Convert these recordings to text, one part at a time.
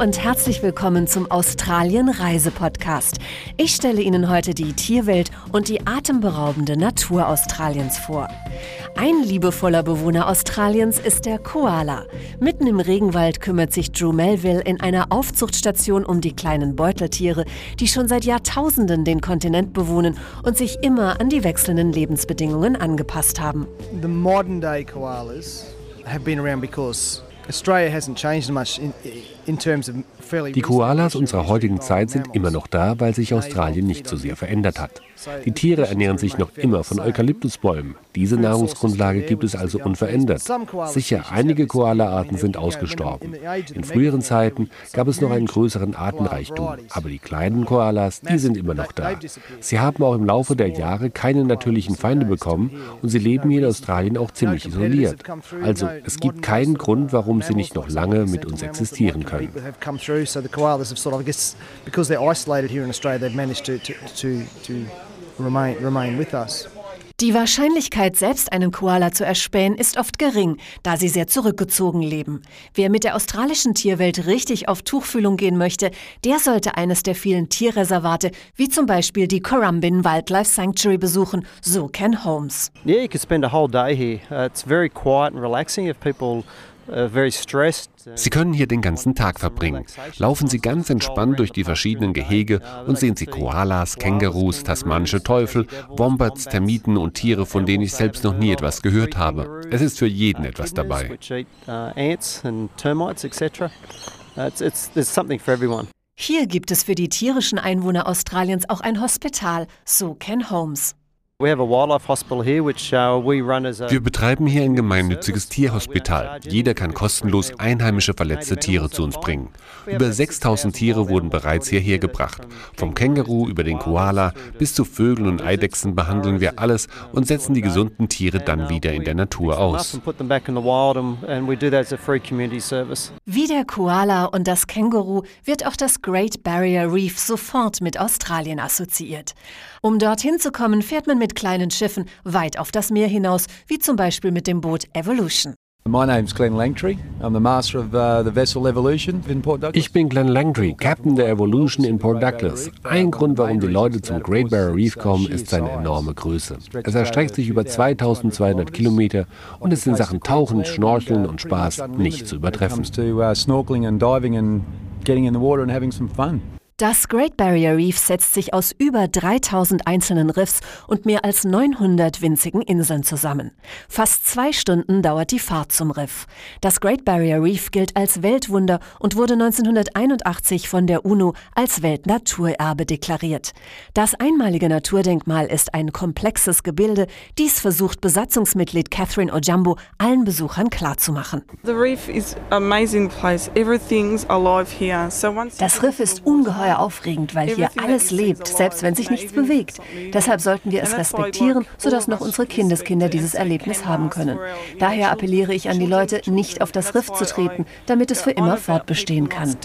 und herzlich willkommen zum Australien Reise-Podcast. Ich stelle Ihnen heute die Tierwelt und die atemberaubende Natur Australiens vor. Ein liebevoller Bewohner Australiens ist der Koala. Mitten im Regenwald kümmert sich Drew Melville in einer Aufzuchtstation um die kleinen Beuteltiere, die schon seit Jahrtausenden den Kontinent bewohnen und sich immer an die wechselnden Lebensbedingungen angepasst haben. The modern day koalas have been around because Die Koalas unserer heutigen Zeit sind immer noch da, weil sich Australien nicht so sehr verändert hat. Die Tiere ernähren sich noch immer von Eukalyptusbäumen. Diese Nahrungsgrundlage gibt es also unverändert. Sicher, einige Koala-Arten sind ausgestorben. In früheren Zeiten gab es noch einen größeren Artenreichtum, aber die kleinen Koalas, die sind immer noch da. Sie haben auch im Laufe der Jahre keine natürlichen Feinde bekommen und sie leben hier in Australien auch ziemlich isoliert. Also es gibt keinen Grund, warum sie nicht noch lange mit uns existieren können. Die Wahrscheinlichkeit, selbst einen Koala zu erspähen, ist oft gering, da sie sehr zurückgezogen leben. Wer mit der australischen Tierwelt richtig auf Tuchfühlung gehen möchte, der sollte eines der vielen Tierreservate, wie zum Beispiel die Currumbin Wildlife Sanctuary besuchen, so Ken Holmes. Yeah, you could spend a whole day here. Uh, it's very quiet and relaxing if people Sie können hier den ganzen Tag verbringen. Laufen Sie ganz entspannt durch die verschiedenen Gehege und sehen Sie Koalas, Kängurus, tasmanische Teufel, Wombats, Termiten und Tiere, von denen ich selbst noch nie etwas gehört habe. Es ist für jeden etwas dabei. Hier gibt es für die tierischen Einwohner Australiens auch ein Hospital, so Ken Holmes. Uh, Wir betreiben hier ein gemeinnütziges Tierhospital. Jeder kann kostenlos einheimische verletzte Tiere zu uns bringen. Über 6000 Tiere wurden bereits hierher gebracht. Vom Känguru über den Koala bis zu Vögeln und Eidechsen behandeln wir alles und setzen die gesunden Tiere dann wieder in der Natur aus. Wie der Koala und das Känguru wird auch das Great Barrier Reef sofort mit Australien assoziiert. Um dorthin zu kommen, fährt man mit kleinen Schiffen weit auf das Meer hinaus, wie zum Beispiel mit dem Boot Evolution. Uh, ich bin Glenn Langtry, Captain der Evolution in Port Douglas. Ein Grund, warum die Leute zum Great Barrier Reef kommen, ist seine enorme Größe. Es erstreckt sich über 2200 Kilometer und ist in Sachen Tauchen, Schnorcheln und Spaß nicht zu übertreffen. Das Great Barrier Reef setzt sich aus über 3000 einzelnen Riffs und mehr als 900 winzigen Inseln zusammen. Fast zwei Stunden dauert die Fahrt zum Riff. Das Great Barrier Reef gilt als Weltwunder und wurde 1981 von der UNO als Weltnaturerbe deklariert. Das einmalige Naturdenkmal ist ein komplexes Gebilde. Dies versucht Besatzungsmitglied Catherine Ojambo allen Besuchern klarzumachen. Das Riff ist ungeheuer ungeheuer aufregend, weil hier alles lebt, selbst wenn sich nichts bewegt. Deshalb sollten wir es respektieren, sodass noch unsere Kindeskinder dieses Erlebnis haben können. Daher appelliere ich an die Leute, nicht auf das Riff zu treten, damit es für immer fortbestehen kann.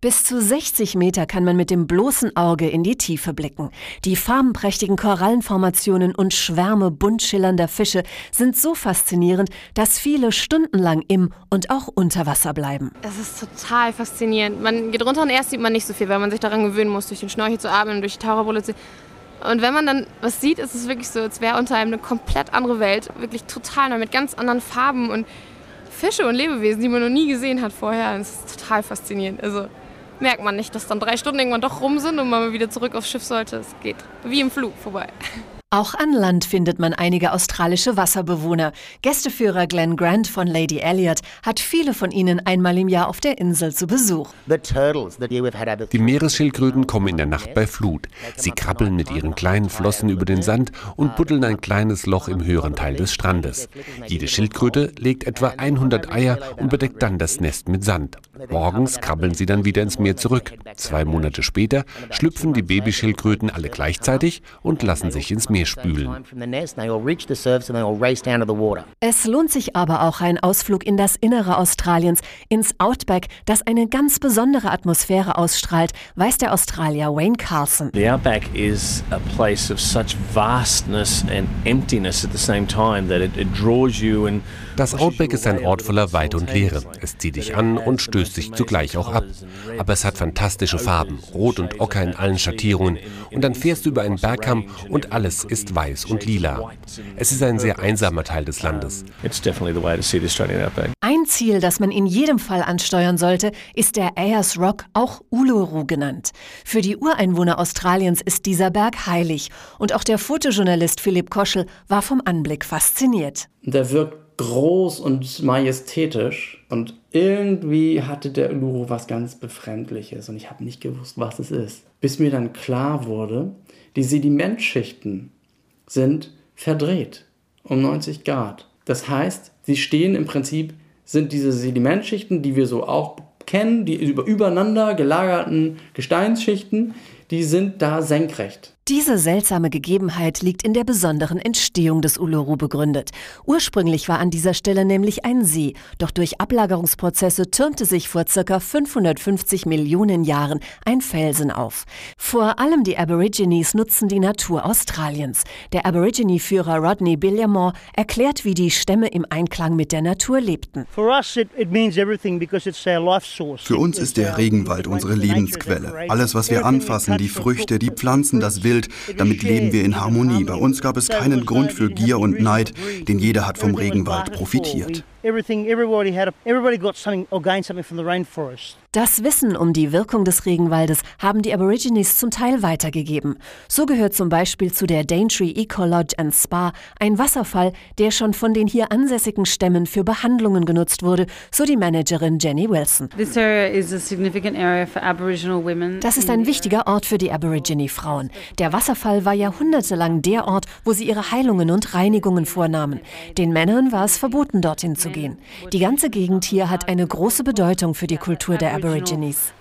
Bis zu 60 Meter kann man mit dem bloßen Auge in die Tiefe blicken. Die farbenprächtigen Korallenformationen und Schwärme bunt schillernder Fische sind so faszinierend, dass viele stundenlang im und auch unter Wasser bleiben. Es ist ist total faszinierend. Man geht runter und erst sieht man nicht so viel, weil man sich daran gewöhnen muss, durch den Schnorchel zu atmen, durch die Taucherbrille zu. Und wenn man dann was sieht, ist es wirklich so, als wäre unter einem eine komplett andere Welt. Wirklich total neu, mit ganz anderen Farben und Fische und Lebewesen, die man noch nie gesehen hat vorher. Das ist total faszinierend. Also merkt man nicht, dass dann drei Stunden irgendwann doch rum sind und man wieder zurück aufs Schiff sollte. Es geht wie im Flug vorbei. Auch an Land findet man einige australische Wasserbewohner. Gästeführer Glenn Grant von Lady Elliot hat viele von ihnen einmal im Jahr auf der Insel zu Besuch. Die Meeresschildkröten kommen in der Nacht bei Flut. Sie krabbeln mit ihren kleinen Flossen über den Sand und buddeln ein kleines Loch im höheren Teil des Strandes. Jede Schildkröte legt etwa 100 Eier und bedeckt dann das Nest mit Sand. Morgens krabbeln sie dann wieder ins Meer zurück. Zwei Monate später schlüpfen die Babyschildkröten alle gleichzeitig und lassen sich ins Meer spülen. Es lohnt sich aber auch ein Ausflug in das Innere Australiens, ins Outback, das eine ganz besondere Atmosphäre ausstrahlt, weiß der Australier Wayne Carlson. The Outback is a place of such vastness and emptiness at the same time that it, it draws you and das Outback ist ein Ort voller Weite und Leere. Es zieht dich an und stößt dich zugleich auch ab. Aber es hat fantastische Farben, Rot und Ocker in allen Schattierungen. Und dann fährst du über einen Bergkamm und alles ist weiß und lila. Es ist ein sehr einsamer Teil des Landes. Ein Ziel, das man in jedem Fall ansteuern sollte, ist der Ayers Rock, auch Uluru genannt. Für die Ureinwohner Australiens ist dieser Berg heilig. Und auch der Fotojournalist Philipp Koschel war vom Anblick fasziniert. Der wirkt groß und majestätisch und irgendwie hatte der Uluru was ganz Befremdliches und ich habe nicht gewusst, was es ist. Bis mir dann klar wurde, die Sedimentschichten sind verdreht um 90 Grad. Das heißt, sie stehen im Prinzip, sind diese Sedimentschichten, die wir so auch kennen, die über, übereinander gelagerten Gesteinsschichten, die sind da senkrecht. Diese seltsame Gegebenheit liegt in der besonderen Entstehung des Uluru begründet. Ursprünglich war an dieser Stelle nämlich ein See, doch durch Ablagerungsprozesse türmte sich vor ca. 550 Millionen Jahren ein Felsen auf. Vor allem die Aborigines nutzen die Natur Australiens. Der Aborigine-Führer Rodney Billiamore erklärt, wie die Stämme im Einklang mit der Natur lebten. Für uns ist der Regenwald unsere Lebensquelle. Alles, was wir anfassen, die Früchte, die Pflanzen, das Wild, Welt. Damit leben wir in Harmonie. Bei uns gab es keinen Grund für Gier und Neid, denn jeder hat vom Regenwald profitiert. Das Wissen um die Wirkung des Regenwaldes haben die Aborigines zum Teil weitergegeben. So gehört zum Beispiel zu der Daintree Eco Lodge and Spa ein Wasserfall, der schon von den hier ansässigen Stämmen für Behandlungen genutzt wurde, so die Managerin Jenny Wilson. Das ist ein wichtiger Ort für die Aborigine-Frauen. Der Wasserfall war jahrhundertelang der Ort, wo sie ihre Heilungen und Reinigungen vornahmen. Den Männern war es verboten, dorthin zu gehen gehen. Die ganze Gegend hier hat eine große Bedeutung für die Kultur der Aborigines.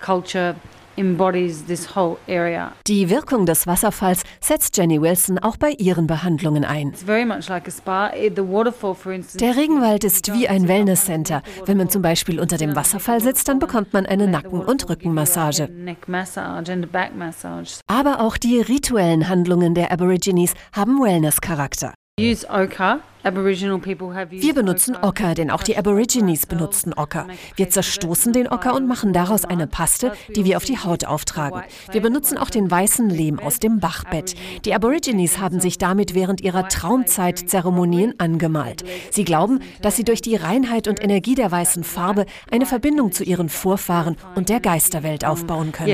Die Wirkung des Wasserfalls setzt Jenny Wilson auch bei ihren Behandlungen ein. Der Regenwald ist wie ein Wellnesscenter. Wenn man zum Beispiel unter dem Wasserfall sitzt, dann bekommt man eine Nacken- und Rückenmassage. Aber auch die rituellen Handlungen der Aborigines haben Wellness-Charakter. Wir benutzen Ocker, denn auch die Aborigines benutzten Ocker. Wir zerstoßen den Ocker und machen daraus eine Paste, die wir auf die Haut auftragen. Wir benutzen auch den weißen Lehm aus dem Bachbett. Die Aborigines haben sich damit während ihrer Traumzeit-Zeremonien angemalt. Sie glauben, dass sie durch die Reinheit und Energie der weißen Farbe eine Verbindung zu ihren Vorfahren und der Geisterwelt aufbauen können.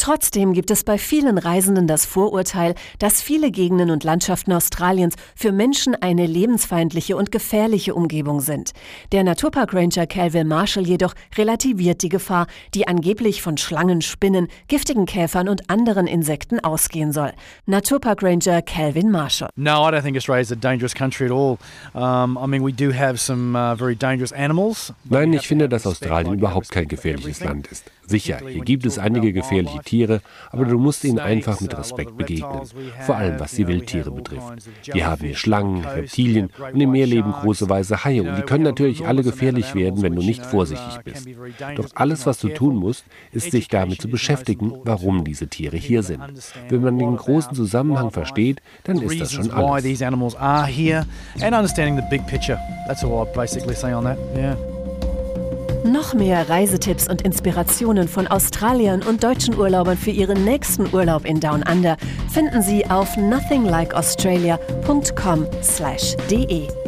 Trotzdem gibt es bei vielen Reisenden das Vorurteil, dass viele Gegenden und Landschaften Australiens für Menschen eine lebensfeindliche und gefährliche Umgebung sind. Der Naturpark-Ranger Calvin Marshall jedoch relativiert die Gefahr, die angeblich von Schlangen, Spinnen, giftigen Käfern und anderen Insekten ausgehen soll. Naturpark-Ranger Calvin Marshall. No, I don't think Australia is a dangerous country at all. Um, I mean, we do have some uh, very dangerous animals. Nein, ich finde, dass Australien überhaupt kein gefährliches Land ist. Sicher, hier gibt es einige gefährliche Tiere, aber du musst ihnen einfach mit Respekt begegnen. Vor allem was die Wildtiere betrifft. Wir haben hier Schlangen, Reptilien und im Meer leben große weiße Haie und die können natürlich alle gefährlich werden, wenn du nicht vorsichtig bist. Doch alles, was du tun musst, ist sich damit zu beschäftigen, warum diese Tiere hier sind. Wenn man den großen Zusammenhang versteht, dann ist das schon alles. Noch mehr Reisetipps und Inspirationen von Australiern und deutschen Urlaubern für ihren nächsten Urlaub in Down Under finden Sie auf nothinglikeaustralia.com/de.